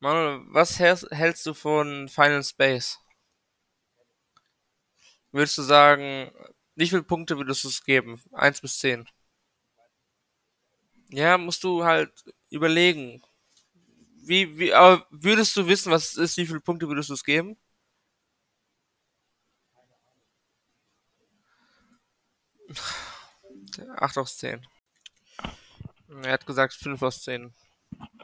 Manuel, was hältst du von Final Space? Würdest du sagen, wie viele Punkte würdest du es geben? Eins bis zehn. Ja, musst du halt überlegen. Wie, wie, aber würdest du wissen, was es ist, wie viele Punkte würdest du es geben? Acht aus zehn. Er hat gesagt fünf aus zehn.